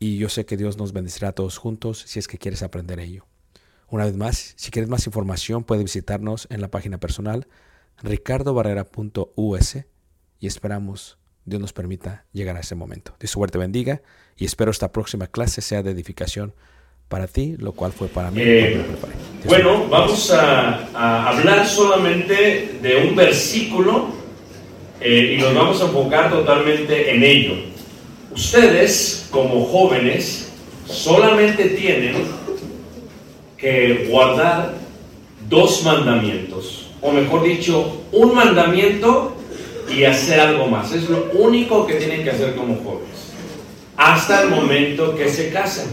y yo sé que Dios nos bendecirá a todos juntos si es que quieres aprender ello. Una vez más, si quieres más información, puedes visitarnos en la página personal ricardobarrera.us y esperamos Dios nos permita llegar a ese momento. Dios suerte bendiga y espero esta próxima clase sea de edificación para ti, lo cual fue para mí. Eh, Bueno, vamos a, a hablar solamente de un versículo eh, y nos vamos a enfocar totalmente en ello. Ustedes, como jóvenes, solamente tienen que guardar dos mandamientos, o mejor dicho, un mandamiento y hacer algo más. Es lo único que tienen que hacer como jóvenes, hasta el momento que se casan.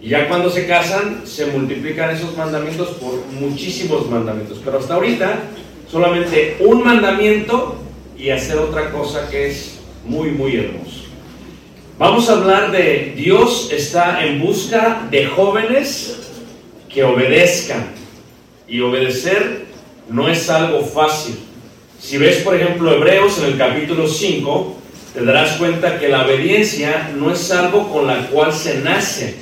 Y ya cuando se casan, se multiplican esos mandamientos por muchísimos mandamientos. Pero hasta ahorita, solamente un mandamiento y hacer otra cosa que es muy, muy hermoso. Vamos a hablar de Dios está en busca de jóvenes que obedezcan. Y obedecer no es algo fácil. Si ves, por ejemplo, Hebreos en el capítulo 5, te darás cuenta que la obediencia no es algo con la cual se nace,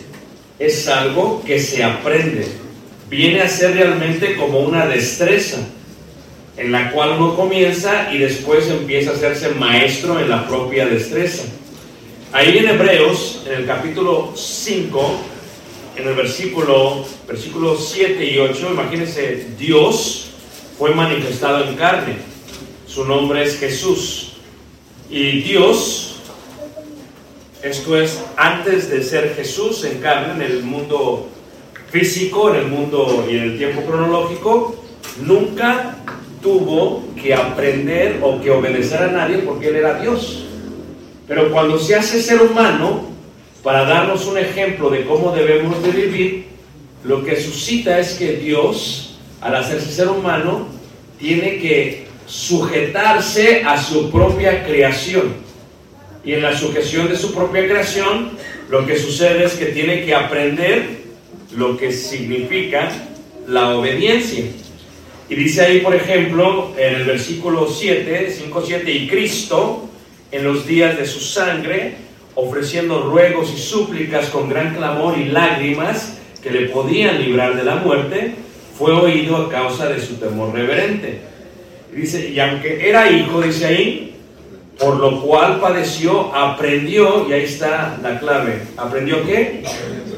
es algo que se aprende. Viene a ser realmente como una destreza en la cual uno comienza y después empieza a hacerse maestro en la propia destreza. Ahí en Hebreos, en el capítulo 5, en el versículo, versículo 7 y 8, imagínense, Dios fue manifestado en carne. Su nombre es Jesús. Y Dios, esto es antes de ser Jesús en carne, en el mundo físico, en el mundo y en el tiempo cronológico, nunca tuvo que aprender o que obedecer a nadie porque Él era Dios. Pero cuando se hace ser humano, para darnos un ejemplo de cómo debemos de vivir, lo que suscita es que Dios, al hacerse ser humano, tiene que sujetarse a su propia creación. Y en la sujeción de su propia creación, lo que sucede es que tiene que aprender lo que significa la obediencia. Y dice ahí, por ejemplo, en el versículo 7, 5, 7, y Cristo, en los días de su sangre, ofreciendo ruegos y súplicas con gran clamor y lágrimas que le podían librar de la muerte, fue oído a causa de su temor reverente. Y dice, y aunque era hijo, dice ahí, por lo cual padeció, aprendió, y ahí está la clave, ¿aprendió qué?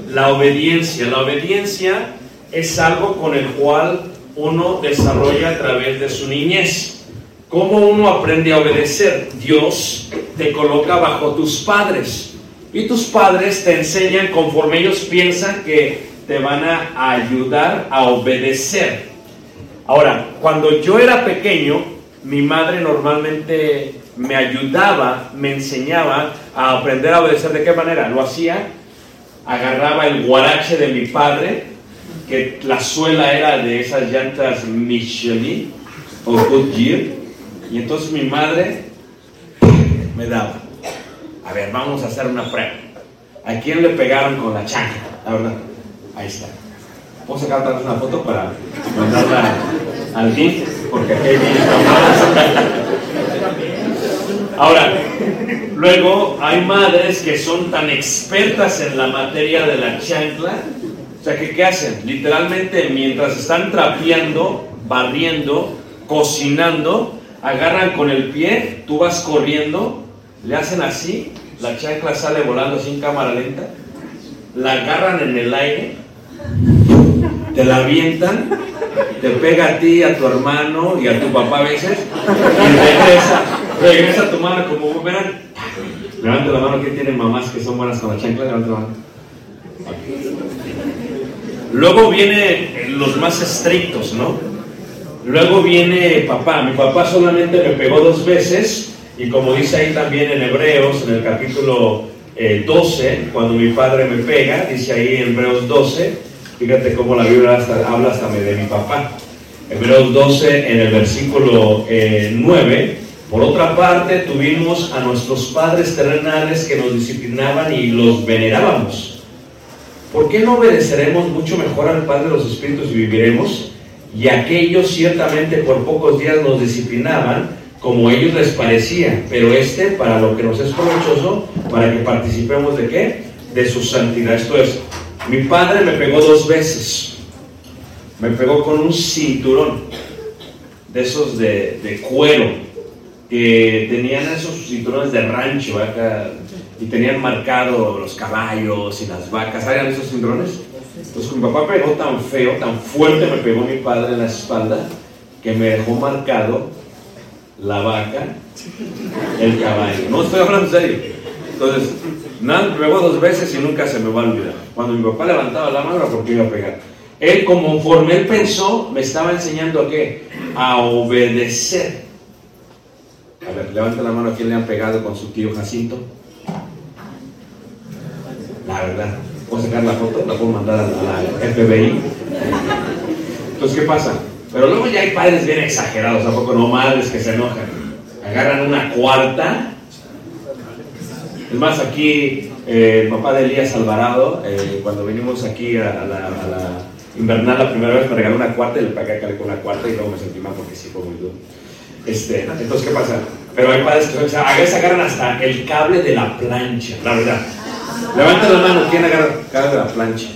La obediencia. La obediencia es algo con el cual uno desarrolla a través de su niñez. ¿Cómo uno aprende a obedecer? Dios te coloca bajo tus padres y tus padres te enseñan conforme ellos piensan que te van a ayudar a obedecer. Ahora, cuando yo era pequeño, mi madre normalmente me ayudaba, me enseñaba a aprender a obedecer. ¿De qué manera? Lo hacía, agarraba el guarache de mi padre, que la suela era de esas llantas Michelin o Goodyear, y entonces mi madre me daba. A ver, vamos a hacer una prueba. ¿A quién le pegaron con la chancla? La verdad. Ahí está. Puedo sacar otra vez una foto para mandarla al DIF, porque aquí hay niños Ahora, luego hay madres que son tan expertas en la materia de la chancla, o sea, que ¿qué hacen? Literalmente, mientras están trapeando, barriendo, cocinando, agarran con el pie, tú vas corriendo, le hacen así, la chancla sale volando sin cámara lenta, la agarran en el aire, te la avientan, te pega a ti, a tu hermano y a tu papá a veces, y regresa, regresa tu mano como verán. Levanta la mano, ¿quién tiene mamás que son buenas con la chancla? Levanta la mano. Luego vienen los más estrictos, ¿no? Luego viene papá. Mi papá solamente me pegó dos veces y como dice ahí también en Hebreos, en el capítulo eh, 12, cuando mi padre me pega, dice ahí en Hebreos 12, fíjate cómo la Biblia hasta- habla hasta de mi papá. Hebreos 12 en el versículo eh, 9. Por otra parte, tuvimos a nuestros padres terrenales que nos disciplinaban y los venerábamos. ¿Por qué no obedeceremos mucho mejor al Padre de los Espíritus y viviremos? Y aquellos ciertamente por pocos días nos disciplinaban como a ellos les parecía, pero este para lo que nos es provechoso, para que participemos de qué? De su santidad. Esto es, mi padre me pegó dos veces. Me pegó con un cinturón de esos de, cuero que tenían esos cinturones de rancho acá y tenían marcado los caballos y las vacas. ¿Saben esos cinturones? Entonces mi papá pegó tan feo, tan fuerte me pegó mi padre en la espalda que me dejó marcado la vaca, el caballo. No estoy hablando en serio. Entonces, me pegó dos veces y nunca se me va a olvidar. Cuando mi papá levantaba la mano porque iba a pegar. Él, conforme él pensó, me estaba enseñando a qué? A obedecer. A ver, levanta la mano a quien le han pegado con su tío Jacinto. La verdad. ¿Puedo sacar la foto? La puedo mandar a a la FBI. Entonces, ¿qué pasa? Pero luego ya hay padres bien exagerados, tampoco no madres que se enojan. Agarran una cuarta. Es más, aquí eh, el papá de Elías Alvarado, eh, cuando venimos aquí a, a la, a la invernal la primera vez, me regaló una cuarta y le pagué con una cuarta y luego me sentí mal porque sí fue muy duro. Este, entonces, ¿qué pasa? Pero hay padres que o sea, a veces agarran hasta el cable de la plancha, la verdad. Levanta la mano, ¿quién agarra de la plancha?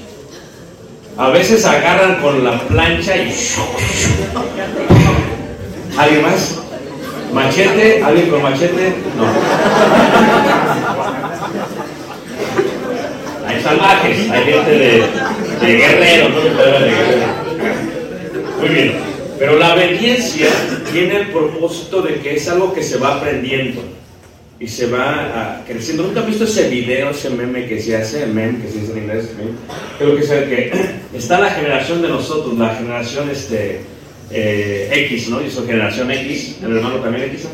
A veces agarran con la plancha y... ¿Alguien más? ¿Machete? ¿Alguien con machete? No. salvajes, hay gente de, guerrero, no. Muy bien, pero la obediencia tiene el propósito de que es algo que se va aprendiendo y se va ah, creciendo. ¿Nunca has visto ese video, ese meme que se hace, meme que se dice en inglés? meme? Creo que es el que está la generación de nosotros, la generación este, eh, X, ¿no? Y su generación X, el hermano también X,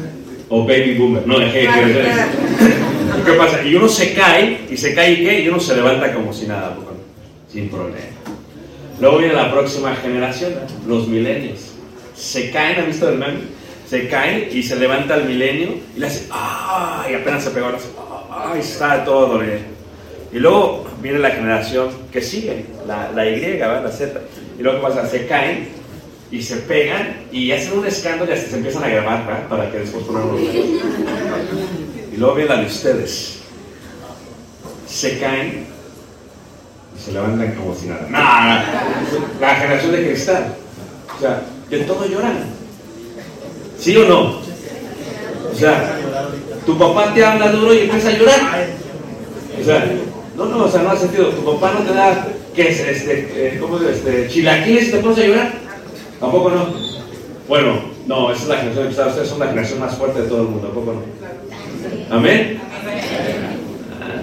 o baby boomer, no, es. ¿Y ¿Qué pasa? Y uno se cae, y se cae y qué, y uno se levanta como si nada, pues, sin problema. Luego viene la próxima generación, los milenios. Se caen, ¿han visto el meme? Se caen y se levanta el milenio y le hace, ¡ah! Y apenas se pegó, le hace, ¡ah! Y está todo dolido. Y luego viene la generación que sigue, la, la Y, ¿verdad? la Z. Y luego, ¿qué pasa? Se caen y se pegan y hacen un escándalo y hasta se empiezan a grabar, ¿verdad? Para que después pongan videos. Y luego viene la de ustedes. Se caen y se levantan como si nada. ¡Nah! La generación de cristal. O sea, de todo lloran. ¿Sí o no? O sea, tu papá te habla duro y empieza a llorar. O sea, no, no, o sea, no ha sentido. Tu papá no te da, ¿qué es? Este, eh, ¿cómo es? Este, chilaquiles y te pones a llorar. Tampoco no. Bueno, no, esa es la generación de cristal. Ustedes son la generación más fuerte de todo el mundo. Tampoco no. Amén.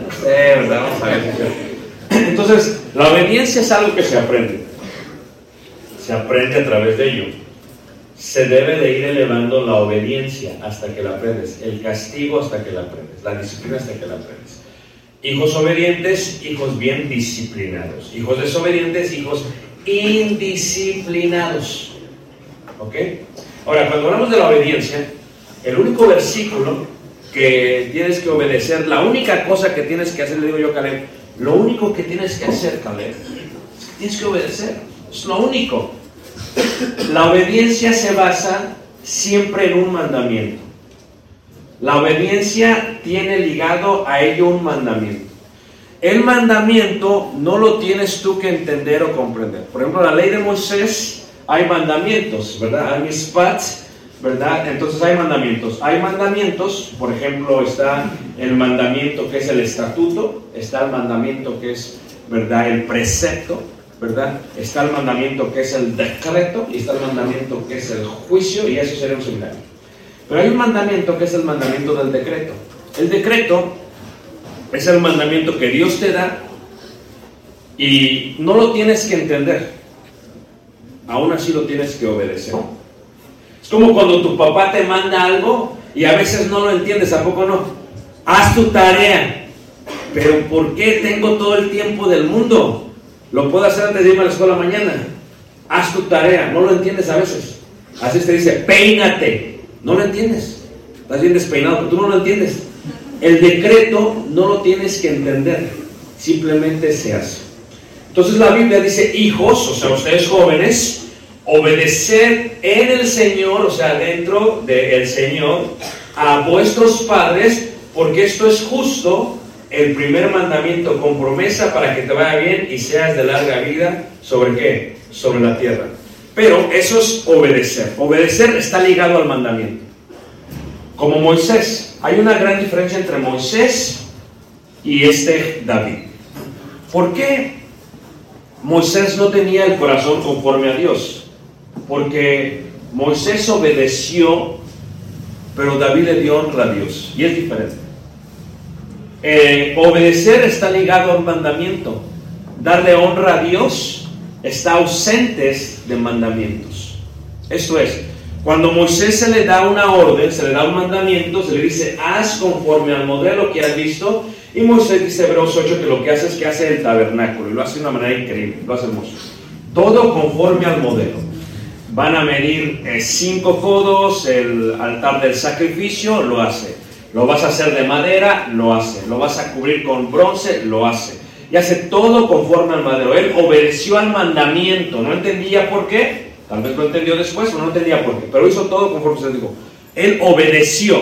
No sé, ¿verdad? Vamos a ver. Entonces, la obediencia es algo que se aprende. Se aprende a través de ello. Se debe de ir elevando la obediencia hasta que la aprendes, el castigo hasta que la aprendes, la disciplina hasta que la aprendes. Hijos obedientes, hijos bien disciplinados. Hijos desobedientes, hijos indisciplinados. ¿Ok? Ahora, cuando hablamos de la obediencia, el único versículo que tienes que obedecer, la única cosa que tienes que hacer, le digo yo a Caleb, lo único que tienes que hacer, Caleb, tienes que obedecer. Es lo único. La obediencia se basa siempre en un mandamiento. La obediencia tiene ligado a ello un mandamiento. El mandamiento no lo tienes tú que entender o comprender. Por ejemplo, la ley de Moisés hay mandamientos, ¿verdad? Hay mispats, ¿verdad? Entonces hay mandamientos. Hay mandamientos, por ejemplo, está el mandamiento que es el estatuto, está el mandamiento que es, ¿verdad? El precepto, ¿verdad? Está el mandamiento que es el decreto y está el mandamiento que es el juicio y eso sería un seminario. Pero hay un mandamiento que es el mandamiento del decreto. El decreto es el mandamiento que Dios te da y no lo tienes que entender. Aún así lo tienes que obedecer. Es como cuando tu papá te manda algo y a veces no lo entiendes, ¿a poco no? Haz tu tarea. Pero ¿por qué tengo todo el tiempo del mundo? Lo puedo hacer antes de irme a la escuela mañana. Haz tu tarea. No lo entiendes a veces. Así te dice, peínate. No lo entiendes. Estás bien despeinado, pero tú no lo entiendes. El decreto no lo tienes que entender. Simplemente se hace. Entonces la Biblia dice, hijos, o sea, ustedes jóvenes, obedecer en el Señor, o sea, dentro del Señor, a vuestros padres, porque esto es justo el primer mandamiento con promesa para que te vaya bien y seas de larga vida. ¿Sobre qué? Sobre la tierra. Pero eso es obedecer. Obedecer está ligado al mandamiento. Como Moisés. Hay una gran diferencia entre Moisés y este David. ¿Por qué Moisés no tenía el corazón conforme a Dios? Porque Moisés obedeció, pero David le dio honra a Dios. Y es diferente. Eh, obedecer está ligado al mandamiento. Darle honra a Dios está ausentes de mandamientos. Esto es, cuando Moisés se le da una orden, se le da un mandamiento, se le dice, haz conforme al modelo que has visto. Y Moisés dice, Hebreos 8, que lo que hace es que hace el tabernáculo y lo hace de una manera increíble, lo hace hermoso. Todo conforme al modelo. Van a medir eh, cinco codos, el altar del sacrificio, lo hace. Lo vas a hacer de madera, lo hace. Lo vas a cubrir con bronce, lo hace. Y hace todo conforme al madero. Él obedeció al mandamiento. No entendía por qué. Tal vez lo entendió después, pero no entendía por qué. Pero hizo todo conforme se dijo. Él obedeció.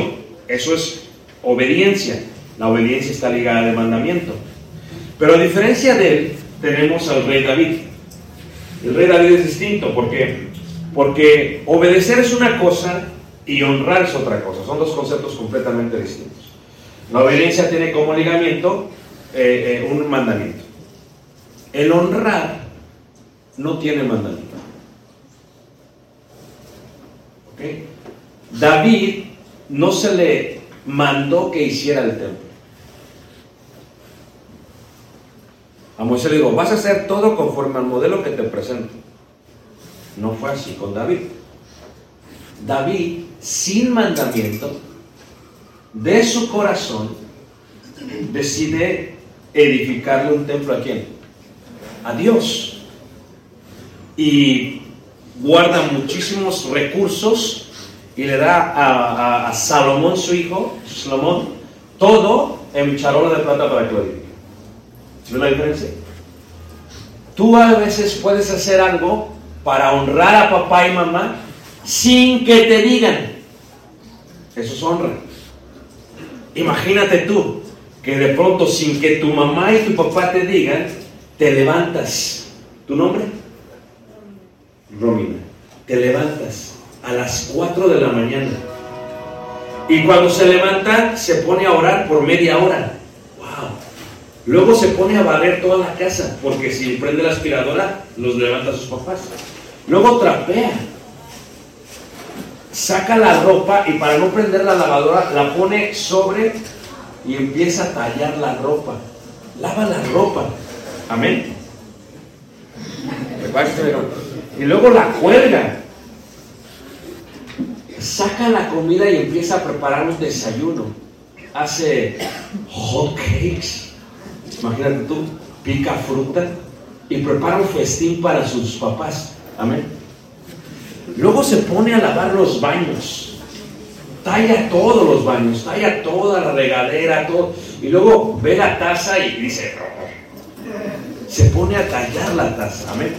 Eso es obediencia. La obediencia está ligada al mandamiento. Pero a diferencia de él, tenemos al rey David. El rey David es distinto. ¿Por qué? Porque obedecer es una cosa y honrar es otra cosa. Son dos conceptos completamente distintos. La obediencia tiene como ligamiento eh, eh, un mandamiento. el honrar no tiene mandamiento. David no se le mandó que hiciera el templo. A Moisés le dijo, vas a hacer todo conforme al modelo que te presento. No fue así con David. David, sin mandamiento, de su corazón, decide edificarle un templo a quién? A Dios. Y guarda muchísimos recursos y le da a, Salomón, su hijo, Salomón, todo en charola de plata para que lo edifique. ¿Sí ves la diferencia? Tú a veces puedes hacer algo para honrar a papá y mamá sin que te digan. Eso es honra. Imagínate tú que de pronto sin que tu mamá y tu papá te digan, te levantas. ¿Tu nombre? Romina. Te levantas a las 4 de la mañana. Y cuando se levanta, se pone a orar por media hora. ¡Wow! Luego se pone a barrer toda la casa, porque si prende la aspiradora, los levanta a sus papás. Luego trapea. Saca la ropa y para no prender la lavadora, la pone sobre y empieza a tallar la ropa. Lava la ropa. Amén. Y luego la cuelga. Saca la comida y empieza a preparar un desayuno. Hace hot cakes. Imagínate tú, pica fruta y prepara un festín para sus papás. Amén. Luego se pone a lavar los baños. Talla todos los baños, talla toda la regadera, todo. Y luego ve la taza y dice, se pone a tallar la taza. Amén.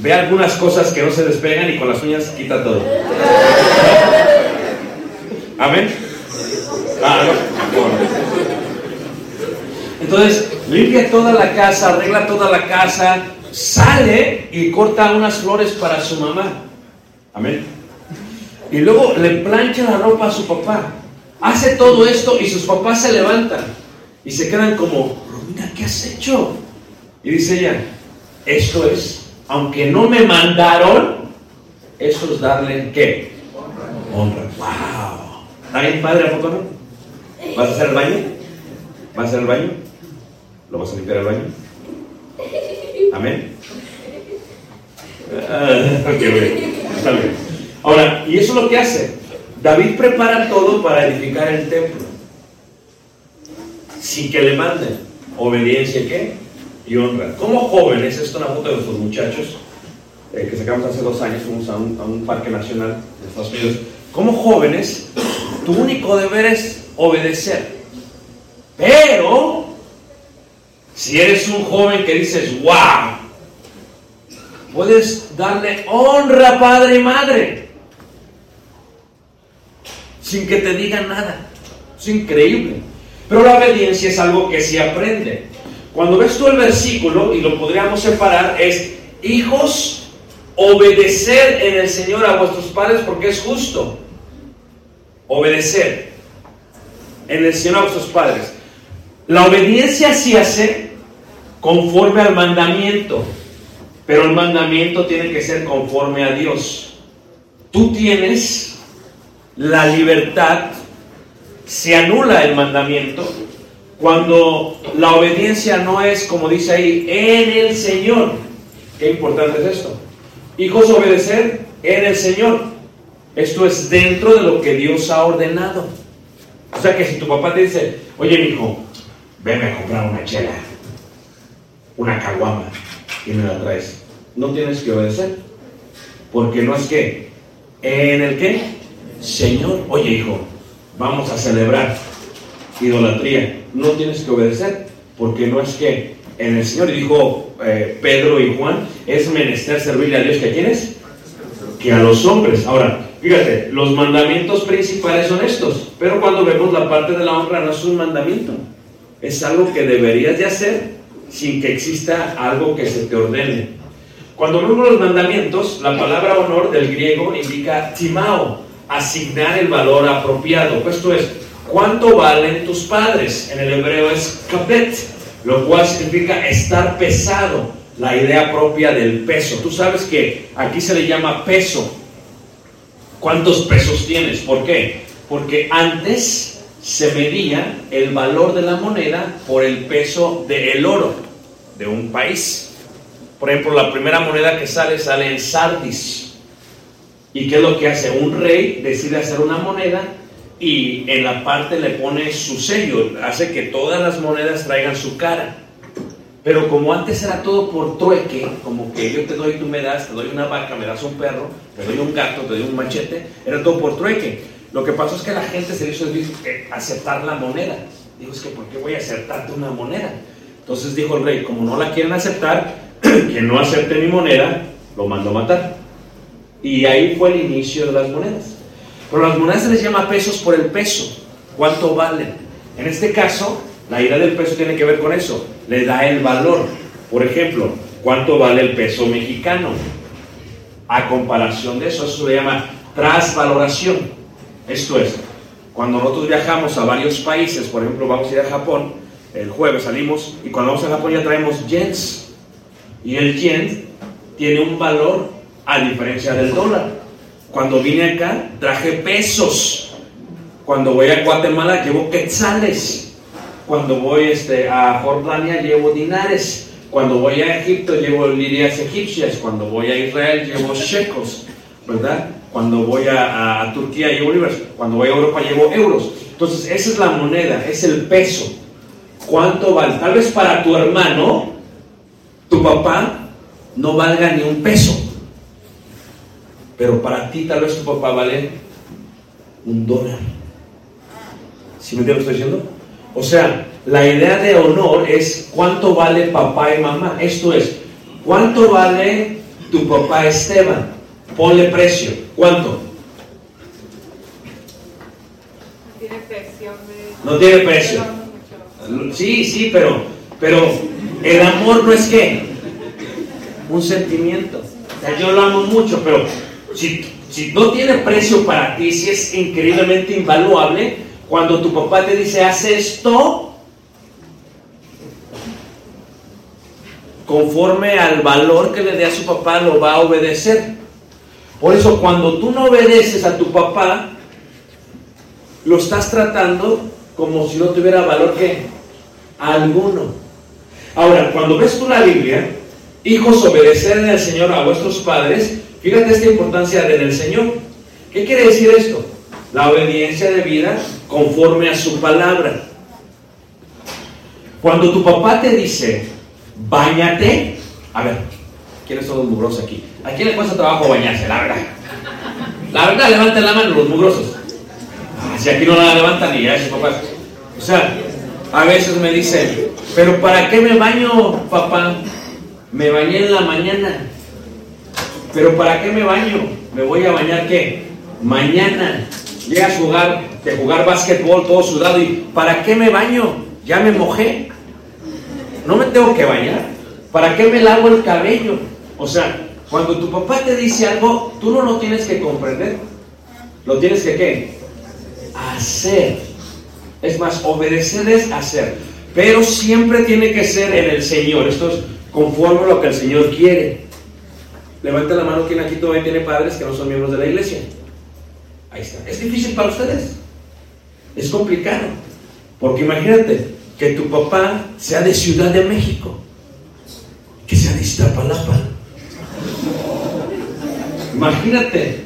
Ve algunas cosas que no se despegan y con las uñas quita todo. Amén. Ah, no. Entonces, limpia toda la casa, arregla toda la casa, sale y corta unas flores para su mamá. Amén. Y luego le plancha la ropa a su papá. Hace todo esto y sus papás se levantan y se quedan como, Romina, ¿qué has hecho? Y dice ella, esto es, aunque no me mandaron, esto es darle qué? Honra. ¡Wow! ¿Está bien padre a poco no? ¿Vas a hacer el baño? ¿Vas a hacer el baño? ¿Lo vas a limpiar el baño? Amén. Ah, qué bien. Está bien. Ahora, y eso es lo que hace. David prepara todo para edificar el templo. Sin que le manden. Obediencia, ¿qué? Y honra. Como jóvenes, esto es una foto de nuestros muchachos eh, que sacamos hace dos años, fuimos a un, a un parque nacional de Estados Unidos. Como jóvenes, tu único deber es obedecer. Pero, si eres un joven que dices, wow, puedes darle honra a padre y madre sin que te digan nada. Es increíble. Pero la obediencia es algo que se aprende. Cuando ves tú el versículo, y lo podríamos separar, es, hijos, obedecer en el Señor a vuestros padres porque es justo. Obedecer en el Señor a vuestros padres. La obediencia se hace conforme al mandamiento, pero el mandamiento tiene que ser conforme a Dios. Tú tienes la libertad, se anula el mandamiento cuando la obediencia no es, como dice ahí, en el Señor. Qué importante es esto. Hijos, obedecer en el Señor. Esto es dentro de lo que Dios ha ordenado. O sea que si tu papá te dice, oye, mi hijo, venme a comprar una chela, una caguama, y me la traes, no tienes que obedecer. Porque no es que, en el qué? Señor, oye, hijo, vamos a celebrar idolatría. No tienes que obedecer, porque no es que en el Señor, y dijo eh, Pedro y Juan, es menester servirle a Dios que a quiénes? Que a los hombres. Ahora, fíjate, los mandamientos principales son estos, pero cuando vemos la parte de la honra no es un mandamiento, es algo que deberías de hacer sin que exista algo que se te ordene. Cuando vemos los mandamientos, la palabra honor del griego indica timao, asignar el valor apropiado. Esto es, ¿cuánto valen tus padres? En el hebreo es kabet. lo cual significa estar pesado, la idea propia del peso. Tú sabes que aquí se le llama peso. ¿Cuántos pesos tienes? ¿Por qué? Porque antes se medía el valor de la moneda por el peso del oro de un país. Por ejemplo, la primera moneda que sale sale en Sardis. ¿Y qué es lo que hace? Un rey decide hacer una moneda y en la parte le pone su sello, hace que todas las monedas traigan su cara. Pero como antes era todo por trueque, como que yo te doy, tú me das, te doy una vaca, me das un perro, te doy un gato, te doy un machete, era todo por trueque. Lo que pasó es que la gente se le hizo eh, aceptar la moneda. Dijo, es que ¿por qué voy a aceptarte una moneda? Entonces dijo el rey, como no la quieren aceptar, que no acepte mi moneda, lo mandó matar. Y ahí fue el inicio de las monedas. Pero las monedas se les llama pesos por el peso. ¿Cuánto valen? En este caso, la idea del peso tiene que ver con eso. Le da el valor. Por ejemplo, ¿cuánto vale el peso mexicano? A comparación de eso, eso se llama trasvaloración. Esto es, cuando nosotros viajamos a varios países, por ejemplo, vamos a ir a Japón, el jueves salimos y cuando vamos a Japón ya traemos yens. Y el yen tiene un valor a diferencia del dólar. Cuando vine acá, traje pesos. Cuando voy a Guatemala, llevo quetzales. Cuando voy este, a Jordania, llevo dinares. Cuando voy a Egipto, llevo lirias egipcias. Cuando voy a Israel, llevo shekos. ¿Verdad? Cuando voy a, a Turquía, llevo libras. Cuando voy a Europa, llevo euros. Entonces, esa es la moneda, es el peso. ¿Cuánto vale? Tal vez para tu hermano, tu papá, no valga ni un peso. Pero para ti tal vez tu papá vale un dólar. ¿Sí me entiendes lo que estoy diciendo? O sea, la idea de honor es cuánto vale papá y mamá. Esto es, ¿cuánto vale tu papá Esteban? Ponle precio. ¿Cuánto? No tiene precio. No tiene precio. Sí, sí, pero, pero el amor no es qué? Un sentimiento. O sea, yo lo amo mucho, pero si, si no tiene precio para ti, si es increíblemente invaluable, cuando tu papá te dice, haz esto, conforme al valor que le dé a su papá, lo va a obedecer. Por eso, cuando tú no obedeces a tu papá, lo estás tratando como si no tuviera valor que alguno. Ahora, cuando ves tú la Biblia, hijos, obedeced al Señor a vuestros padres, fíjate esta importancia del el Señor. ¿Qué quiere decir esto? La obediencia de vida conforme a su palabra. Cuando tu papá te dice, bañate, a ver, ¿quiénes son los mugrosos aquí? ¿A quién le cuesta trabajo bañarse? La verdad. La verdad, levanten la mano los mugrosos. Ah, si aquí no la levantan ni ya sus papás. O sea, a veces me dicen, pero ¿para qué me baño, papá? Me bañé en la mañana. Pero ¿para qué me baño? Me voy a bañar qué? Mañana. Llegas a jugar, de jugar básquetbol todo sudado y ¿para qué me baño? Ya me mojé. No me tengo que bañar. ¿Para qué me lavo el cabello? O sea, cuando tu papá te dice algo, tú no lo tienes que comprender. Lo tienes que qué? Hacer. Es más, obedecer es hacer. Pero siempre tiene que ser en el Señor. Esto es conforme a lo que el Señor quiere. Levanta la mano quien aquí todavía tiene padres que no son miembros de la iglesia. Ahí está. ¿Es difícil para ustedes? Es complicado. Porque imagínate que tu papá sea de Ciudad de México, que sea de Iztapalapa. Imagínate.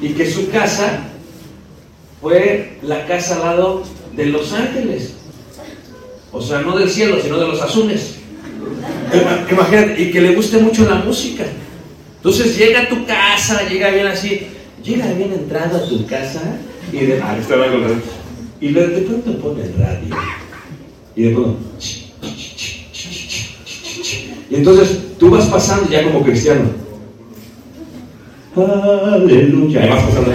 Y que su casa fue la casa al lado de Los Ángeles. O sea, no del cielo, sino de los azules. Ima- Imagínate, y que le guste mucho la música. Entonces llega a tu casa, llega bien así, llega bien entrado a tu casa y de, ah, está y de, de pronto pone el radio. Y de pronto. Y entonces tú vas pasando ya como cristiano. Aleluya. Y vas pasando.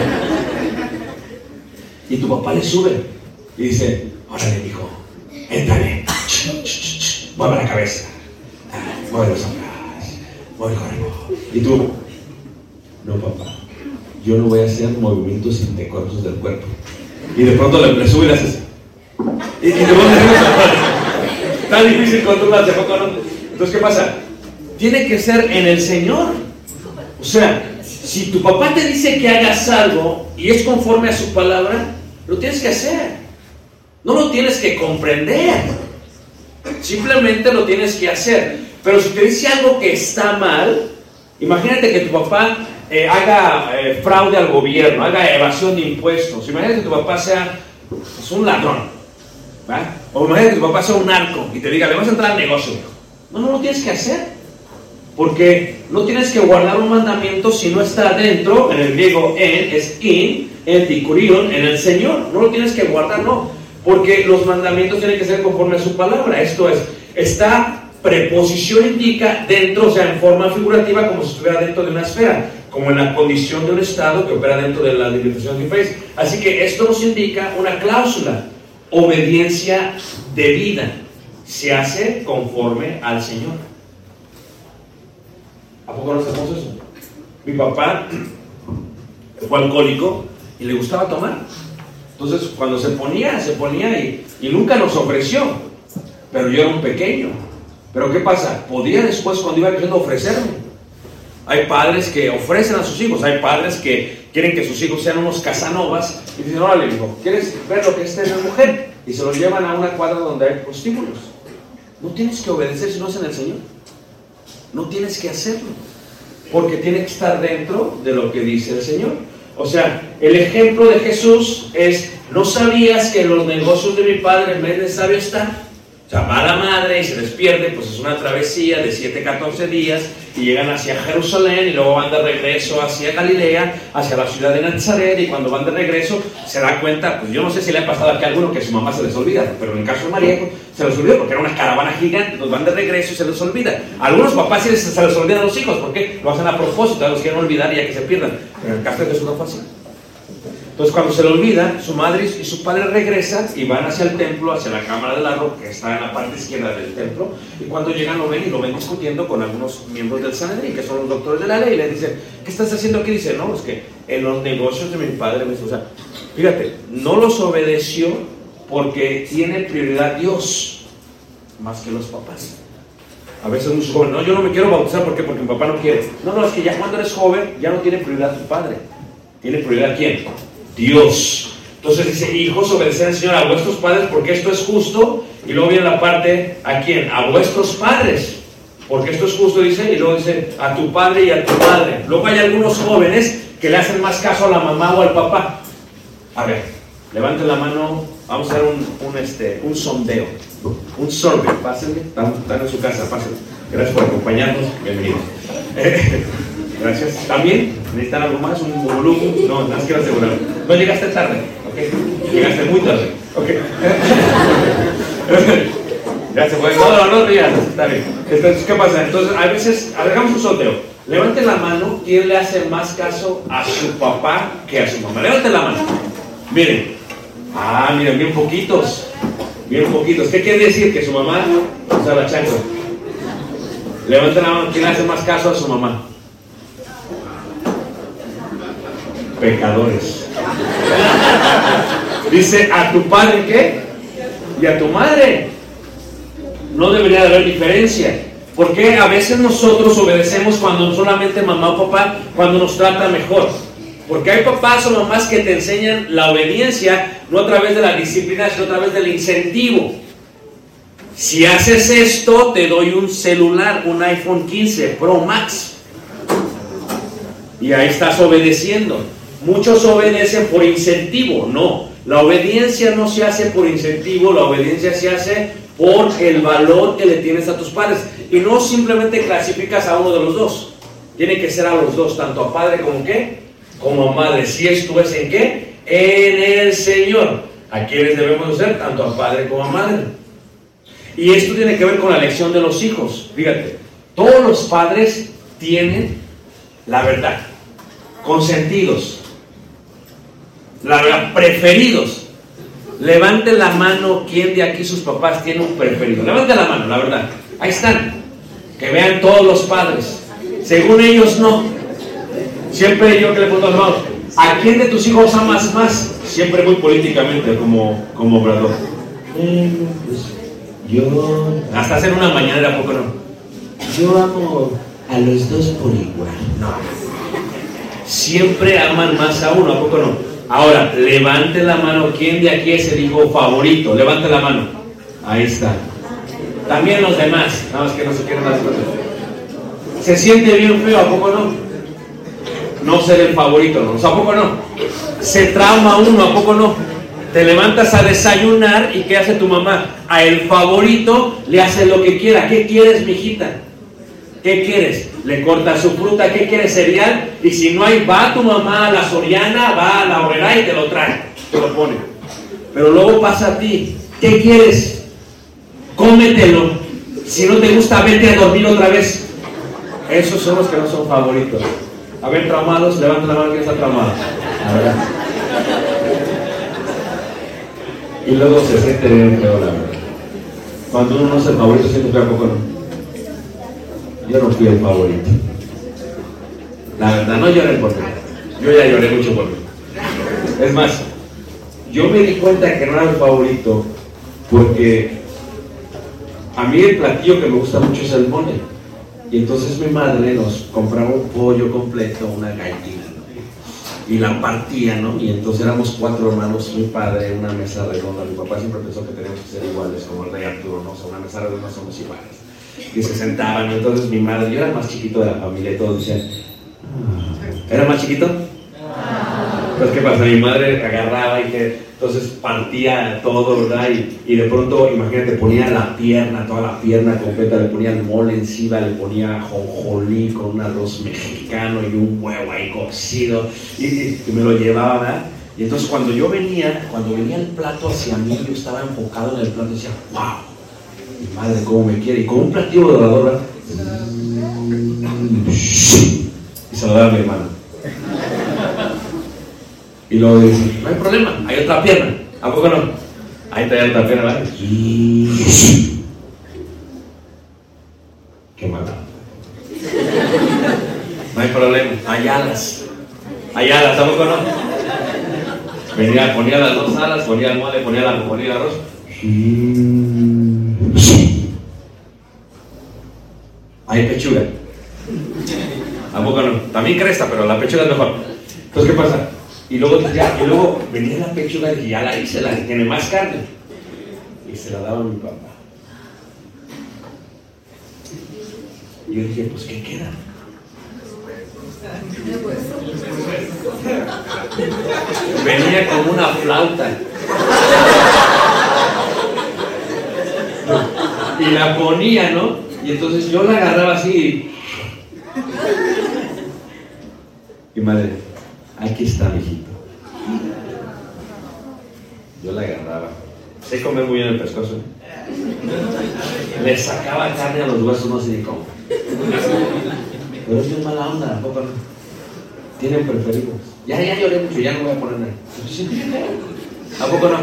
Y tu papá le sube y dice, órale, hijo, éntale. Mueve la cabeza. Mueve los hombros. Mueve el cuerpo. Y tú, no, papá, yo no voy a hacer movimientos indecorosos del cuerpo. Y de pronto le, le sube y le haces. Y, y te pones. Está difícil con tu ¿a poco no? Entonces, ¿qué pasa? Tiene que ser en el Señor. O sea, si tu papá te dice que hagas algo y es conforme a su palabra, lo tienes que hacer. No lo tienes que comprender. Simplemente lo tienes que hacer. Pero si te dice algo que está mal, imagínate que tu papá eh, haga eh, fraude al gobierno, haga evasión de impuestos. Imagínate que tu papá sea pues, un ladrón. ¿va? O imagínate que tu papá sea un narco y te diga, le vas a entrar al negocio. hijo". No, no lo tienes que hacer. Porque no tienes que guardar un mandamiento si no está dentro, en el griego en, es in, en ticurion, en el Señor. No lo tienes que guardar, no. Porque los mandamientos tienen que ser conforme a su palabra. Esto es, esta preposición indica dentro, o sea, en forma figurativa, como si estuviera dentro de una esfera, como en la condición de un Estado que opera dentro de la limitación de país. Así que esto nos indica una cláusula, obediencia debida. Se hace conforme al Señor. ¿A poco no hacemos eso? Mi papá fue alcohólico y le gustaba tomar. Entonces, cuando se ponía, se ponía y, nunca nos ofreció. Pero yo era un pequeño. Pero ¿qué pasa? Podía después, cuando iba creciendo, ofrecerme. Hay padres que ofrecen a sus hijos, hay padres que quieren que sus hijos sean unos casanovas y dicen, órale, hijo, ¿quieres ver lo que es tener mujer? Y se los llevan a una cuadra donde hay prostíbulos. No tienes que obedecer si no es en el Señor. No tienes que hacerlo. Porque tiene que estar dentro de lo que dice el Señor. O sea, el ejemplo de Jesús es, ¿no sabías que los negocios de mi padre en vez de sabio? O sea, va la madre y se les pierde, pues es una travesía de 7, 14 días y llegan hacia Jerusalén y luego van de regreso hacia Galilea, hacia la ciudad de Nazaret y cuando van de regreso se da cuenta, pues yo no sé si le ha pasado aquí a alguno que a su mamá se les olvida, pero en el caso de María pues, se les olvidó porque era una caravana gigante, nos van de regreso y se les olvida. A algunos papás sí se les olvidan a los hijos, porque lo hacen a propósito, los quieren olvidar y ya que se pierdan, pero en el caso de Jesús no fue así. Entonces cuando se le olvida, su madre y su padre regresan y van hacia el templo, hacia la cámara del lago, que está en la parte izquierda del templo, y cuando llegan lo ven y lo ven discutiendo con algunos miembros del Sanedrín, que son los doctores de la ley, y le dicen, ¿qué estás haciendo aquí? Dice, no, es que en los negocios de mi padre, o sea, fíjate, no los obedeció porque tiene prioridad Dios más que los papás. A veces muchos jóvenes, no, yo no me quiero bautizar, ¿por qué? Porque mi papá no quiere. No, no, es que ya cuando eres joven, ya no tiene prioridad tu padre. ¿Tiene prioridad quién? Dios. Entonces dice, hijos, obedeced al Señor a vuestros padres porque esto es justo. Y luego viene la parte, ¿a quién? A vuestros padres. Porque esto es justo, dice, y luego dice, a tu padre y a tu madre. Luego hay algunos jóvenes que le hacen más caso a la mamá o al papá. A ver, levanten la mano, vamos a hacer un, un, este, un sondeo, un survey, pásenle, están, están en su casa, pásenle. Gracias por acompañarnos, bienvenidos. Gracias. ¿También? ¿Necesitan algo más? ¿Un volumen? No, nada más quiero asegurar. No llegaste tarde, ¿ok? Llegaste muy tarde, ¿ok? Gracias, pues no, no, no rías, está bien. Entonces, ¿qué pasa? Entonces, a veces, hagamos un sondeo. Levanten la mano, ¿quién le hace más caso a su papá que a su mamá? Levanten la mano. Miren. Ah, miren, bien poquitos. Bien poquitos. ¿Qué quiere decir? Que su mamá usa la chancla. Levanten la mano, ¿quién le hace más caso a su mamá? Pecadores. Dice, ¿a tu padre qué? Y a tu madre. No debería de haber diferencia. Porque a veces nosotros obedecemos cuando solamente mamá o papá, cuando nos trata mejor. Porque hay papás o mamás que te enseñan la obediencia, no a través de la disciplina, sino a través del incentivo. Si haces esto, te doy un celular, un iPhone 15 Pro Max. Y ahí estás obedeciendo. Muchos obedecen por incentivo, no. La obediencia no se hace por incentivo, la obediencia se hace por el valor que le tienes a tus padres. Y no simplemente clasificas a uno de los dos. Tiene que ser a los dos, tanto a padre como qué, como a madre. Si esto es en qué, en el Señor. ¿A quienes debemos ser? Tanto a padre como a madre. Y esto tiene que ver con la elección de los hijos. Fíjate, todos los padres tienen la verdad, consentidos, la verdad, preferidos. Levanten la mano, ¿quién de aquí sus papás tiene un preferido? Levanten la mano, la verdad. Ahí están. Que vean todos los padres. Según ellos, no. Siempre yo que le pregunto a los hermanos, ¿a quién de tus hijos amas más? Siempre muy políticamente, como, como obrador. Mm, pues, Yo, Hasta hacer una mañanera, ¿a poco no? yo amo a los dos por igual. No. Siempre aman más a uno, ¿a poco no? Ahora, levante la mano. ¿Quién de aquí es el hijo favorito? Levante la mano. Ahí está. También los demás, nada más que no se quieren cuenta. Se siente bien feo, ¿a poco no? No ser el favorito, ¿no? ¿A poco no? Se trauma uno, ¿a poco no? Te levantas a desayunar y ¿qué hace tu mamá? A el favorito le hace lo que quiera. ¿Qué quieres, mijita? ¿Qué quieres? Le corta su fruta, ¿qué quieres? Cereal. Y si no hay, va tu mamá a la Soriana, va a la Obrera y te lo trae. Te lo pone. Pero luego pasa a ti. ¿Qué quieres? Cómetelo. Si no te gusta, vete a dormir otra vez. Esos son los que no son favoritos. A ver, traumados, levanta la mano que está traumado. A ver. Y luego se siente bien feo, la verdad. Cuando uno no es el favorito, siente ¿a poco no? Yo no fui el favorito. La verdad, no lloren por mí. Yo ya lloré mucho por mí. Es más, yo me di cuenta que no era el favorito porque a mí el platillo que me gusta mucho es el mole. Y entonces mi madre nos compraba un pollo completo, una gallina, ¿no? y la partía, ¿no? Y entonces éramos cuatro hermanos, mi padre, una mesa redonda. Mi papá siempre pensó que teníamos que ser iguales, como el rey Arturo, ¿no? O sea, una mesa redonda somos iguales. Y se sentaban, entonces mi madre, yo era más chiquito de la familia y todos decían, "Ah". ¿era más chiquito? Pues qué pasa, mi madre agarraba y que entonces partía todo, ¿verdad? Y, y de pronto, imagínate, ponía la pierna, toda la pierna completa, le ponía el mole encima, le ponía jonjolí con un arroz mexicano y un huevo ahí cocido y- y me lo llevaba, ¿verdad? Y entonces cuando yo venía, cuando venía el plato hacia mí, yo estaba enfocado en el plato y decía, wow, mi madre cómo me quiere, y con un platillo ¿verdad? Y se lo daba a mi hermano. Y luego dice, no hay problema, hay otra pierna. ¿A poco no? Ahí está otra pierna, ¿vale? Qué mala. No hay problema, hay alas. Hay alas, ¿a poco no? Venía, ponía las dos alas, ponía el mole, ponía la ponía el arroz. Hay pechuga. ¿A poco no? También cresta, pero la pechuga es mejor. Entonces, ¿qué pasa? Y luego, ya, y luego venía la pechuga y ya la hice, la que tiene más carne. Y se la daba a mi papá. Y yo dije, pues, ¿qué queda? Venía como una flauta. Y la ponía, ¿no? Y entonces yo la agarraba así. Y madre, aquí está, mijito. Yo la agarraba. Sé comer muy bien el pescozo. Le sacaba carne a los huesos, no sé ni cómo. Pero es bien mala onda, ¿a poco no? Tienen preferidos. Ya, ya lloré mucho, ya no voy a poner nada. ¿A poco no?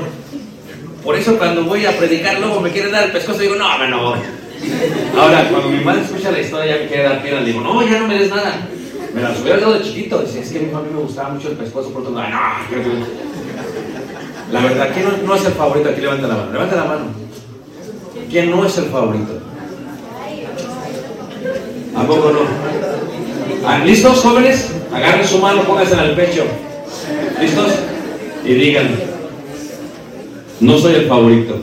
Por eso cuando voy a predicar luego me quieren dar el pescozo digo, no, hombre, no. Ahora, cuando mi madre escucha la historia ya me quiere dar piedra, le digo, no, ya no me des nada. Me las hubiera dado de chiquito. Dice, es que a familia me gustaba mucho el pescozo, por tanto, no, La verdad, ¿quién no, es el favorito? Aquí levanta la mano. Levanta la mano. ¿Quién no es el favorito? ¿A poco no? ¿Ah, ¿Listos, jóvenes? Agarren su mano, pónganse el pecho. ¿Listos? Y digan, no soy el favorito.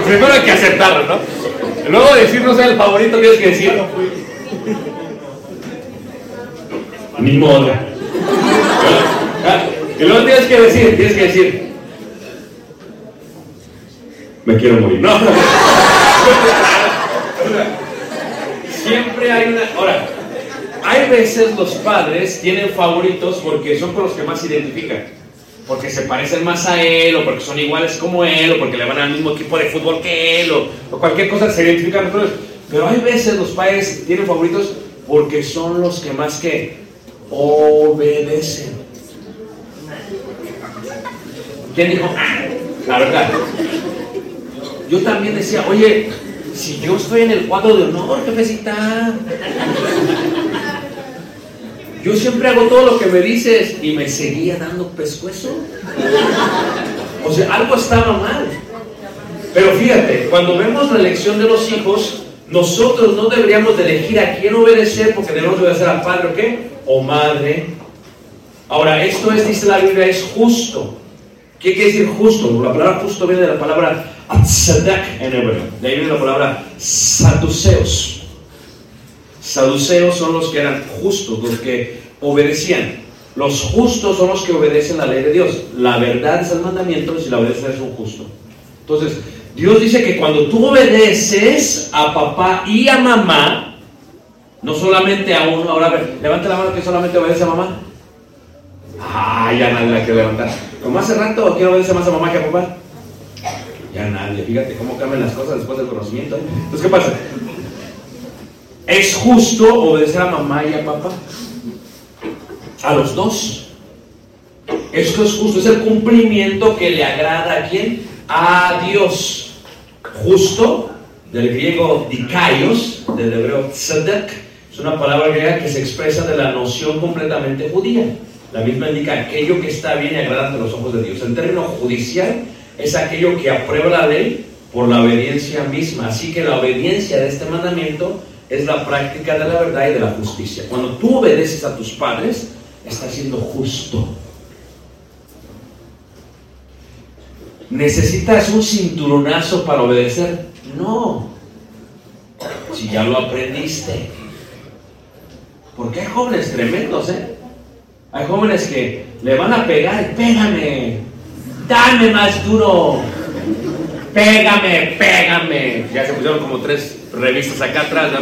Primero hay que aceptarlo, ¿no? Luego decir no soy el favorito, tienes que decir. Ni modo. Y luego tienes que decir, tienes que decir. Me quiero morir. No. Siempre hay una. Ahora, hay veces los padres tienen favoritos porque son con los que más se identifican. Porque se parecen más a él, o porque son iguales como él, o porque le van al mismo equipo de fútbol que él, o, cualquier cosa se identifican con ellos. Pero hay veces los padres tienen favoritos porque son los que más que obedecen. ¿Quién dijo? La verdad. Yo también decía, oye, si yo estoy en el cuadro de honor, jefecita. Yo siempre hago todo lo que me dices y me seguía dando pescuezo. O sea, algo estaba mal. Pero fíjate, cuando vemos la elección de los hijos, nosotros no deberíamos de elegir a quién obedecer porque debemos de obedecer al padre o qué, o madre. Ahora, esto es, dice la Biblia, es justo. ¿Qué quiere decir justo? La palabra justo viene de la palabra tzadak en hebreo. De ahí viene la palabra saduceos. Saduceos son los que eran justos, los que obedecían. Los justos son los que obedecen la ley de Dios. La verdad es el mandamiento y la obedecen es un justo. Entonces, Dios dice que cuando tú obedeces a papá y a mamá, no solamente a uno, ahora a levanta la mano que solamente obedece a mamá. Ah, ya nadie la quiere levantar. Como hace rato, ¿quién obedece más a mamá que a papá? Ya nadie. Fíjate cómo cambian las cosas después del conocimiento. ¿eh? Entonces, ¿qué pasa? Es justo obedecer a mamá y a papá. A los dos. Esto es justo, es el cumplimiento que le agrada a quién? A Dios. Justo, del griego dikaios, del hebreo tzedek, es una palabra griega que se expresa de la noción completamente judía. La misma indica aquello que está bien y agrada ante los ojos de Dios. El término judicial es aquello que aprueba la ley por la obediencia misma. Así que la obediencia de este mandamiento es la práctica de la verdad y de la justicia. Cuando tú obedeces a tus padres, estás siendo justo. ¿Necesitas un cinturonazo para obedecer? No. Si ya lo aprendiste. Porque hay jóvenes tremendos, ¿eh? Hay jóvenes que le van a pegar, pégame, dame más duro, pégame, pégame. Ya se pusieron como tres revistas acá atrás. ¿no?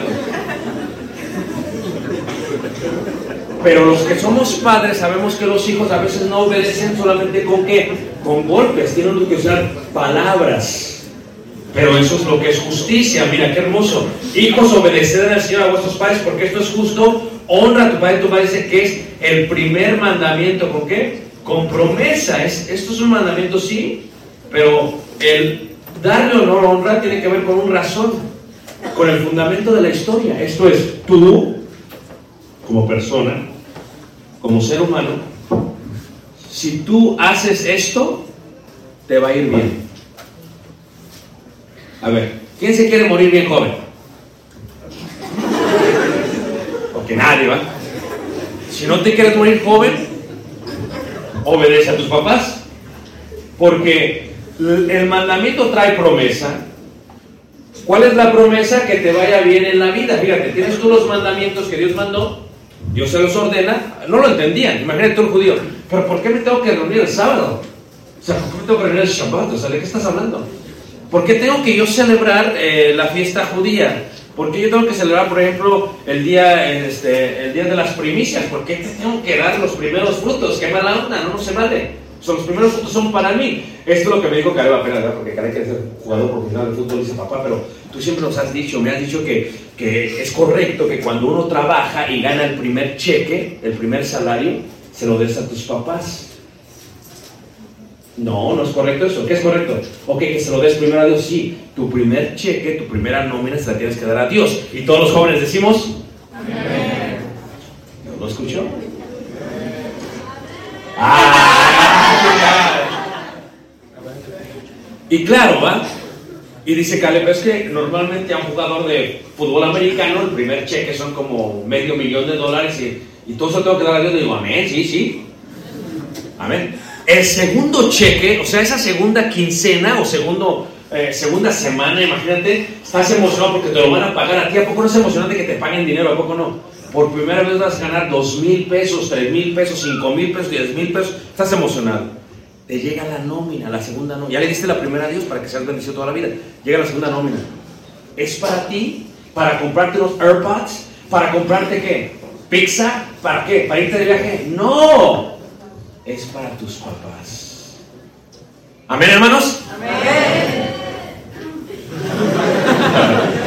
Pero los que somos padres sabemos que los hijos a veces no obedecen solamente con qué, con golpes, tienen que usar palabras. Pero eso es lo que es justicia. Mira qué hermoso. Hijos, obedeced al Señor a vuestros padres porque esto es justo. Honra a tu padre y tu madre dice que es el primer mandamiento. ¿Con qué? Con promesa. Es, esto es un mandamiento, sí, pero el darle honor o honra tiene que ver con un razón, con el fundamento de la historia. Esto es, tú, como persona, como ser humano, si tú haces esto, te va a ir bien. A ver, ¿quién se quiere morir bien joven? Porque nadie va. Si no te quieres morir joven, obedece a tus papás. Porque el mandamiento trae promesa. ¿Cuál es la promesa? Que te vaya bien en la vida. Fíjate, tienes tú los mandamientos que Dios mandó, Dios se los ordena. No lo entendían, imagínate tú el judío. ¿Pero por qué me tengo que reunir el sábado? O sea, ¿por qué me tengo que reunir el Shabbat? O sea, ¿de qué estás hablando? ¿Por qué tengo que yo celebrar eh, la fiesta judía? ¿Por qué yo tengo que celebrar, por ejemplo, el día, este, el día de las primicias? ¿Por qué te tengo que dar los primeros frutos? ¡Qué mala onda! No, no se vale. Sea, los primeros frutos son para mí. Esto es lo que me dijo Caleb apenas, ¿verdad? Porque Caleb quiere ser jugador profesional de fútbol. Dice, papá, pero tú siempre nos has dicho, me has dicho que, que es correcto que cuando uno trabaja y gana el primer cheque, el primer salario, se lo des a tus papás. No, no es correcto eso. ¿Qué es correcto? Ok, que se lo des primero a Dios. Sí, tu primer cheque, tu primera nómina se la tienes que dar a Dios. Y todos los jóvenes decimos, ¿lo escuchó? Y claro, ¿va? Y dice Caleb, es que normalmente a un jugador de fútbol americano el primer cheque son como medio millón de dólares y, y todo eso tengo que dar a Dios. Y digo, amén, sí, sí. Amén. El segundo cheque, o sea, esa segunda quincena o segundo, eh, segunda semana, imagínate, estás emocionado porque te lo van a pagar a ti. ¿A poco no es emocionante que te paguen dinero? ¿A poco no? Por primera vez vas a ganar dos mil pesos, tres mil pesos, cinco mil pesos, diez mil pesos. Estás emocionado. Te llega la nómina, la segunda nómina. Ya le diste la primera a Dios para que seas bendecido toda la vida. Llega la segunda nómina. ¿Es para ti? ¿Para comprarte los AirPods? ¿Para comprarte qué? ¿Pizza? ¿Para qué? ¿Para irte de viaje? ¡No! es para tus papás. Amén, hermanos. Amén.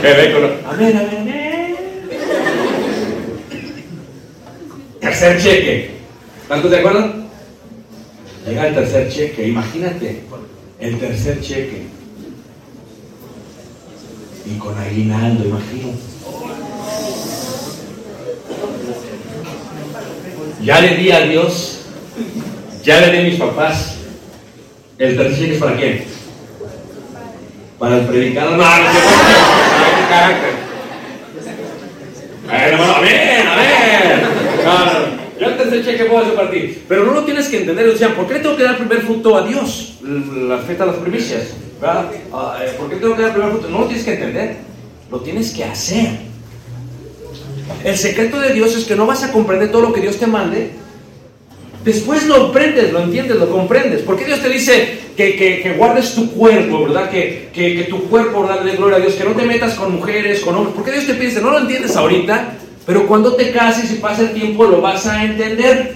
amén, amén, amén. Tercer cheque. ¿Están de acuerdo? Llega el tercer cheque. Imagínate, el tercer cheque. Y con aguinaldo, imagínate. Ya le di a Dios ya le di a mis papás. El tercer cheque es para quién? Para el predicador, hermano, amén, amén. No, no, no. Yo el cheque puedo hacer para ti. Pero no lo tienes que entender. Decían, ¿por qué le tengo que dar primer fruto a Dios? La fiesta de las primicias. ¿verdad? Ah, eh, ¿Por qué tengo que dar primer fruto? No lo tienes que entender. Lo tienes que hacer. El secreto de Dios es que no vas a comprender todo lo que Dios te mande. Después lo aprendes, lo entiendes, lo comprendes. ¿Por qué Dios te dice que, que- que guardes tu cuerpo, verdad? Que, que, que tu cuerpo, ¿verdad? Le gloria a Dios. Que no te metas con mujeres, con hombres. ¿Por qué Dios te pide? No lo entiendes ahorita, pero cuando te cases y pase el tiempo lo vas a entender.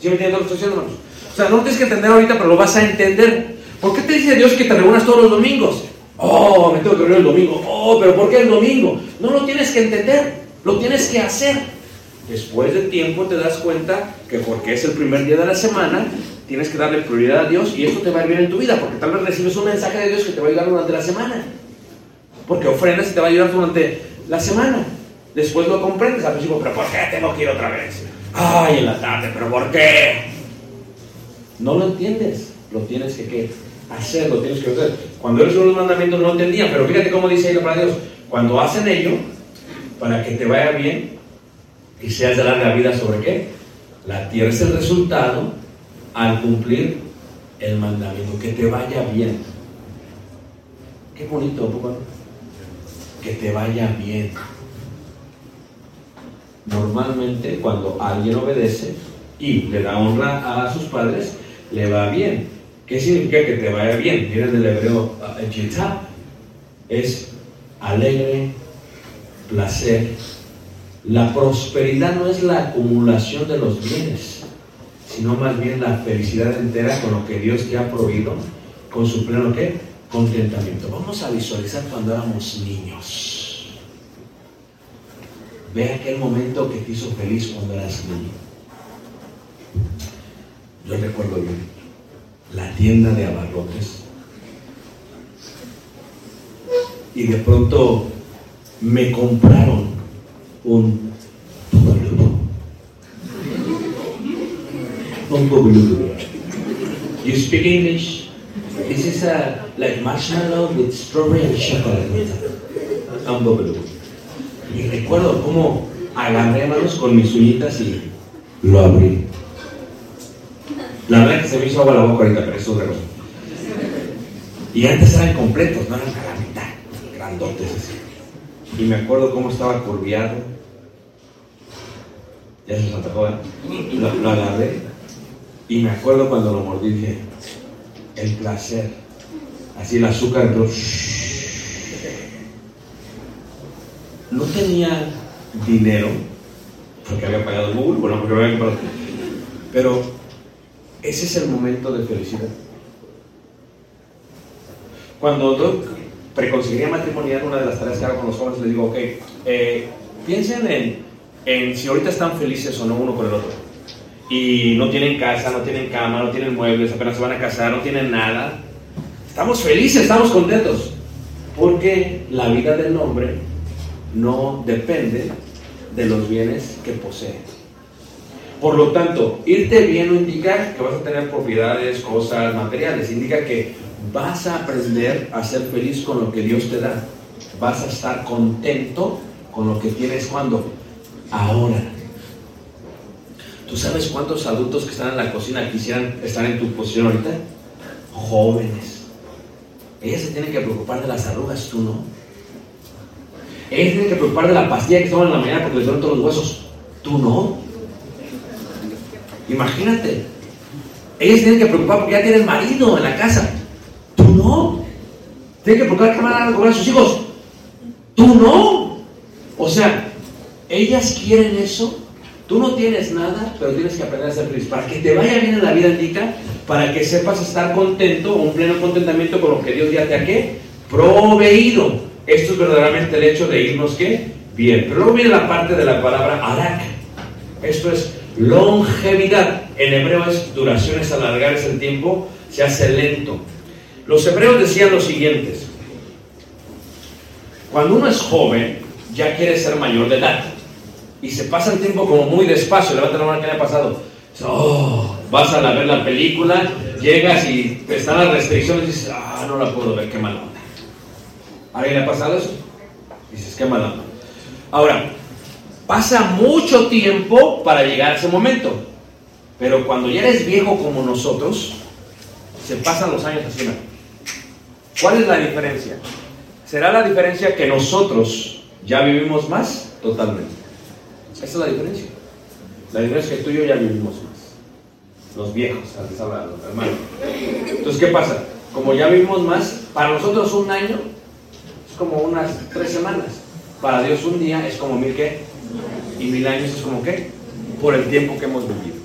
¿Sí me entiendes lo que estoy diciendo, hermanos? O sea, no tienes que entender ahorita, pero lo vas a entender. ¿Por qué te dice Dios que te reúnas todos los domingos? Oh, me tengo que reunir el domingo. Oh, pero ¿por qué el domingo? No lo tienes que entender, lo tienes que hacer. Después de tiempo te das cuenta que porque es el primer día de la semana, tienes que darle prioridad a Dios y esto te va a ir bien en tu vida, porque tal vez recibes un mensaje de Dios que te va a ayudar durante la semana. Porque ofrendas y te va a ayudar durante la semana. Después lo comprendes al principio, pero ¿por qué tengo que ir otra vez? Ay, en la tarde, pero ¿por qué? No lo entiendes, lo tienes que, hacer, lo tienes que hacer. Cuando eres unos mandamientos no lo entendían, pero fíjate cómo dice ahí de Dios. Cuando hacen ello, para que te vaya bien y seas de larga vida sobre qué? La tierra es el resultado al cumplir el mandamiento, que te vaya bien. Qué bonito, ¿poco no? Que te vaya bien. Normalmente cuando alguien obedece y le da honra a sus padres, le va bien. ¿Qué significa que te vaya bien? Viene del hebreo uh, yitá. Es alegre, placer. La prosperidad no es la acumulación de los bienes, sino más bien la felicidad entera con lo que Dios te ha proveído, con su pleno ¿qué? Contentamiento. Vamos a visualizar cuando éramos niños. Ve aquel momento que te hizo feliz cuando eras niño. Yo recuerdo bien la tienda de abarrotes y de pronto me compraron un bubulubu. Un. You speak English? This is a, like marshmallow with strawberry and chocolate. Un bubulubu. Y recuerdo cómo agarré manos con mis uñitas y lo abrí. La verdad que se me hizo agua la boca ahorita, pero eso es cosa. Y antes eran completos, no eran a la mitad, grandotes así. Y me acuerdo cómo estaba curviado. Ya se antojó, ¿eh? Lo, lo agarré. Y me acuerdo cuando lo mordí, dije, el placer. Así el azúcar entró. No tenía dinero, porque había pagado el Google, bueno, porque había comprado. Pero ese es el momento de felicidad. Cuando yo preconsejería matrimonial, una de las tareas que hago con los jóvenes, les digo, ok, eh, piensen en, en si ahorita están felices o no uno con el otro. Y no tienen casa, no tienen cama, no tienen muebles, apenas se van a casar, no tienen nada. Estamos felices, estamos contentos. Porque la vida del hombre no depende de los bienes que posee. Por lo tanto, irte bien no indica que vas a tener propiedades, cosas, materiales. Indica que vas a aprender a ser feliz con lo que Dios te da. Vas a estar contento con lo que tienes cuando. Ahora. ¿Tú sabes cuántos adultos que están en la cocina quisieran estar en tu posición ahorita? Jóvenes. Ellas se tienen que preocupar de las arrugas, tú no. Ellas tienen que preocupar de la pastilla que toman en la mañana porque les duelen todos los huesos. Tú no. Imagínate. Ellas tienen que preocupar porque ya tienen marido en la casa. Tú no. Tienen que preocupar que van a comer a sus hijos. Tú no. O sea, ellas quieren eso. Tú no tienes nada, pero tienes que aprender a ser feliz. Para que te vaya bien en la vida indica, para que sepas estar contento, un pleno contentamiento con lo que Dios ya te ha ¿qué? proveído. Esto es verdaderamente el hecho de irnos ¿qué? bien. Pero luego viene la parte de la palabra arak. Esto es longevidad. En hebreo es duración, es alargar el tiempo, se hace lento. Los hebreos decían lo siguientes. Cuando uno es joven, ya quiere ser mayor de edad. Y se pasa el tiempo como muy despacio. Levanta la mano que le ha pasado. Oh, vas a la- ver la película llegas y están las restricciones y dices, ah, no la puedo ver, qué mala onda. ¿A alguien le ha pasado eso? Dices, qué mala onda. Ahora, pasa mucho tiempo para llegar a ese momento. Pero cuando ya eres viejo como nosotros, se pasan los años así. ¿Cuál es la diferencia? Será la diferencia que nosotros ya vivimos más totalmente. Esa es la diferencia. La diferencia es que tú y yo ya vivimos más. Los viejos, antes hablaba, los hermanos. Entonces, ¿qué pasa? Como ya vivimos más, para nosotros un año es como unas tres semanas. Para Dios un día es como mil qué. Y mil años es como qué. Por el tiempo que hemos vivido.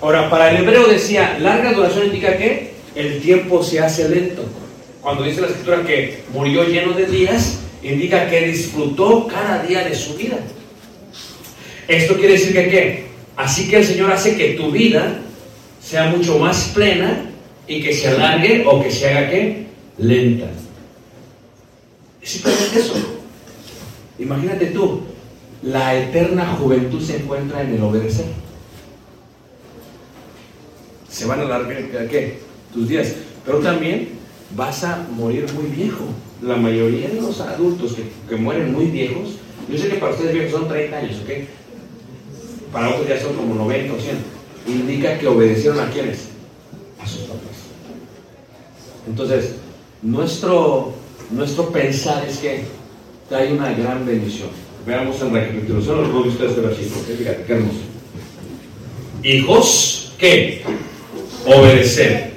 Ahora, para el hebreo decía, larga duración indica que el tiempo se hace lento. Cuando dice la escritura que murió lleno de días, indica que disfrutó cada día de su vida. Esto quiere decir que qué? Así que el Señor hace que tu vida sea mucho más plena y que se alargue o que se haga qué? Lenta. Es simplemente eso. Imagínate tú, la eterna juventud se encuentra en el obedecer. Se van a alargar ¿qué? tus días, pero también vas a morir muy viejo. La mayoría de los adultos que, que mueren muy viejos, yo sé que para ustedes viejos son 30 años, ¿ok? Para otros ya son como 90 o 100. Indica que obedecieron a quienes? A sus papás. Entonces, nuestro, nuestro pensar es que trae una gran bendición. Veamos en recapitulación lo que ustedes este versículo. Fíjate, qué hermoso. Hijos, ¿qué? Obedecer.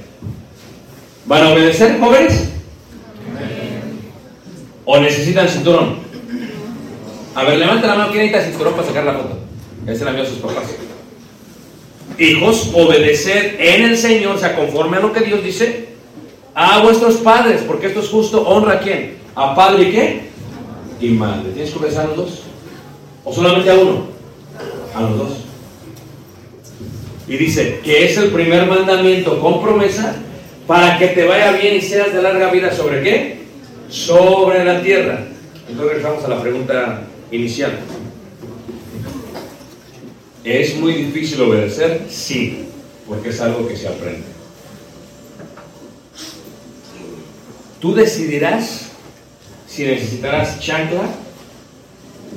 ¿Van a obedecer, jóvenes? ¿O necesitan cinturón? A ver, levanta la mano. ¿Quién necesita cinturón para sacar la foto? Ese la envió a sus papás. Hijos, obedecer en el Señor, o sea, conforme a lo que Dios dice, a vuestros padres, porque esto es justo. ¿Honra a quién? ¿A padre y qué? Y madre. ¿Tienes que obedecer a los dos? ¿O solamente a uno? A los dos. Y dice que es el primer mandamiento con promesa para que te vaya bien y seas de larga vida. ¿Sobre qué? Sobre la tierra. Entonces regresamos a la pregunta inicial. ¿Es muy difícil obedecer? Sí, porque es algo que se aprende. Tú decidirás si necesitarás chancla,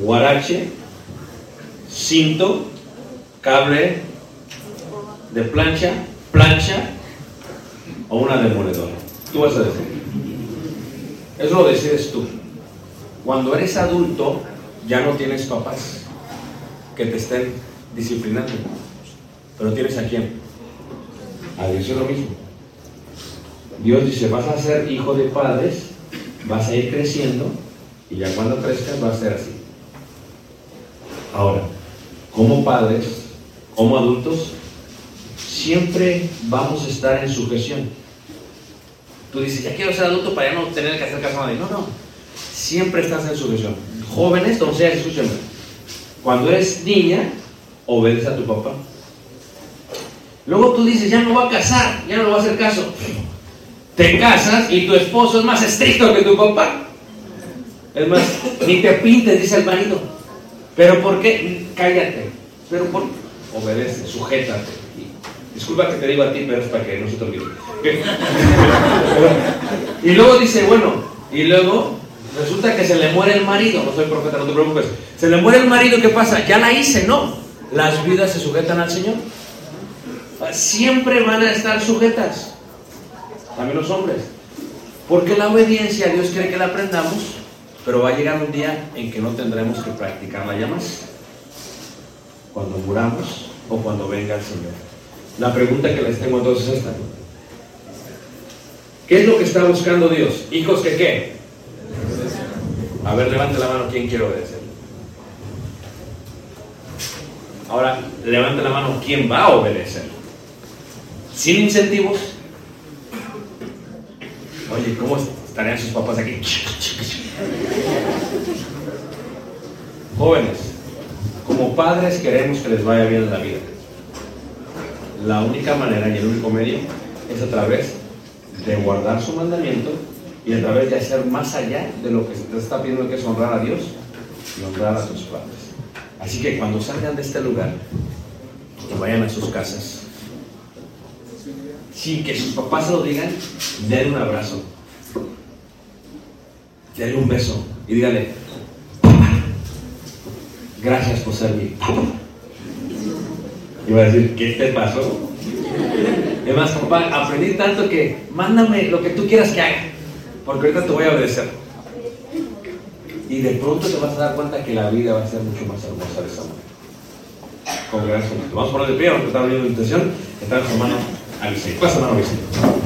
guarache, cinto, cable de plancha, plancha o una demoledora. Tú vas a decidir. Eso lo decides tú. Cuando eres adulto, ya no tienes papás que te estén disciplinando. Pero tienes a quién? A Dios es lo mismo. Dios dice, vas a ser hijo de padres, vas a ir creciendo y ya cuando crezcas va a ser así. Ahora, como padres, como adultos, siempre vamos a estar en sujeción. Tú dices, ya quiero ser adulto para no tener que hacer caso a nadie. No, no. Siempre estás en sujeción. Jóvenes, doncellas, escúchame. Cuando eres niña, obedece a tu papá. Luego tú dices, ya no voy a casar, ya no voy a hacer caso. Te casas y tu esposo es más estricto que tu papá. Es más, ni te pintes, dice el marido. ¿Pero por qué? Cállate. ¿Pero por Obedece, sujétate. Disculpa que te digo a ti, pero es para que no se te olvide. y luego dice, bueno, y luego resulta que se le muere el marido. No soy profeta, no te preocupes. Se le muere el marido, ¿qué pasa? Ya la hice, no. Las vidas se sujetan al Señor. Siempre van a estar sujetas. También los hombres. Porque la obediencia Dios quiere que la aprendamos, pero va a llegar un día en que no tendremos que practicarla ya más. Cuando muramos o cuando venga el Señor. La pregunta que les tengo entonces es esta. ¿Qué es lo que está buscando Dios? Hijos que qué? A ver, levante la mano, ¿quién quiere obedecer? Ahora, levante la mano, ¿quién va a obedecer? Sin incentivos. Oye, ¿cómo estarían sus papás aquí? Jóvenes, como padres queremos que les vaya bien en la vida. La única manera y el único medio es a través de guardar su mandamiento y a través de hacer más allá de lo que se te está pidiendo que es honrar a Dios y honrar a tus padres. Así que cuando salgan de este lugar y vayan a sus casas, sin que sus papás lo digan, denle un abrazo. Denle un beso y dígale, gracias por ser mi. Y va a decir, ¿qué te pasó? Además, papá, aprendí tanto que mándame lo que tú quieras que haga, porque ahorita te voy a obedecer. Y de pronto te vas a dar cuenta que la vida va a ser mucho más hermosa de esa manera. Con gran. Vamos a poner de pie, vamos a estar abriendo la intención. Está en su mano Alice. Pasa mano Alice.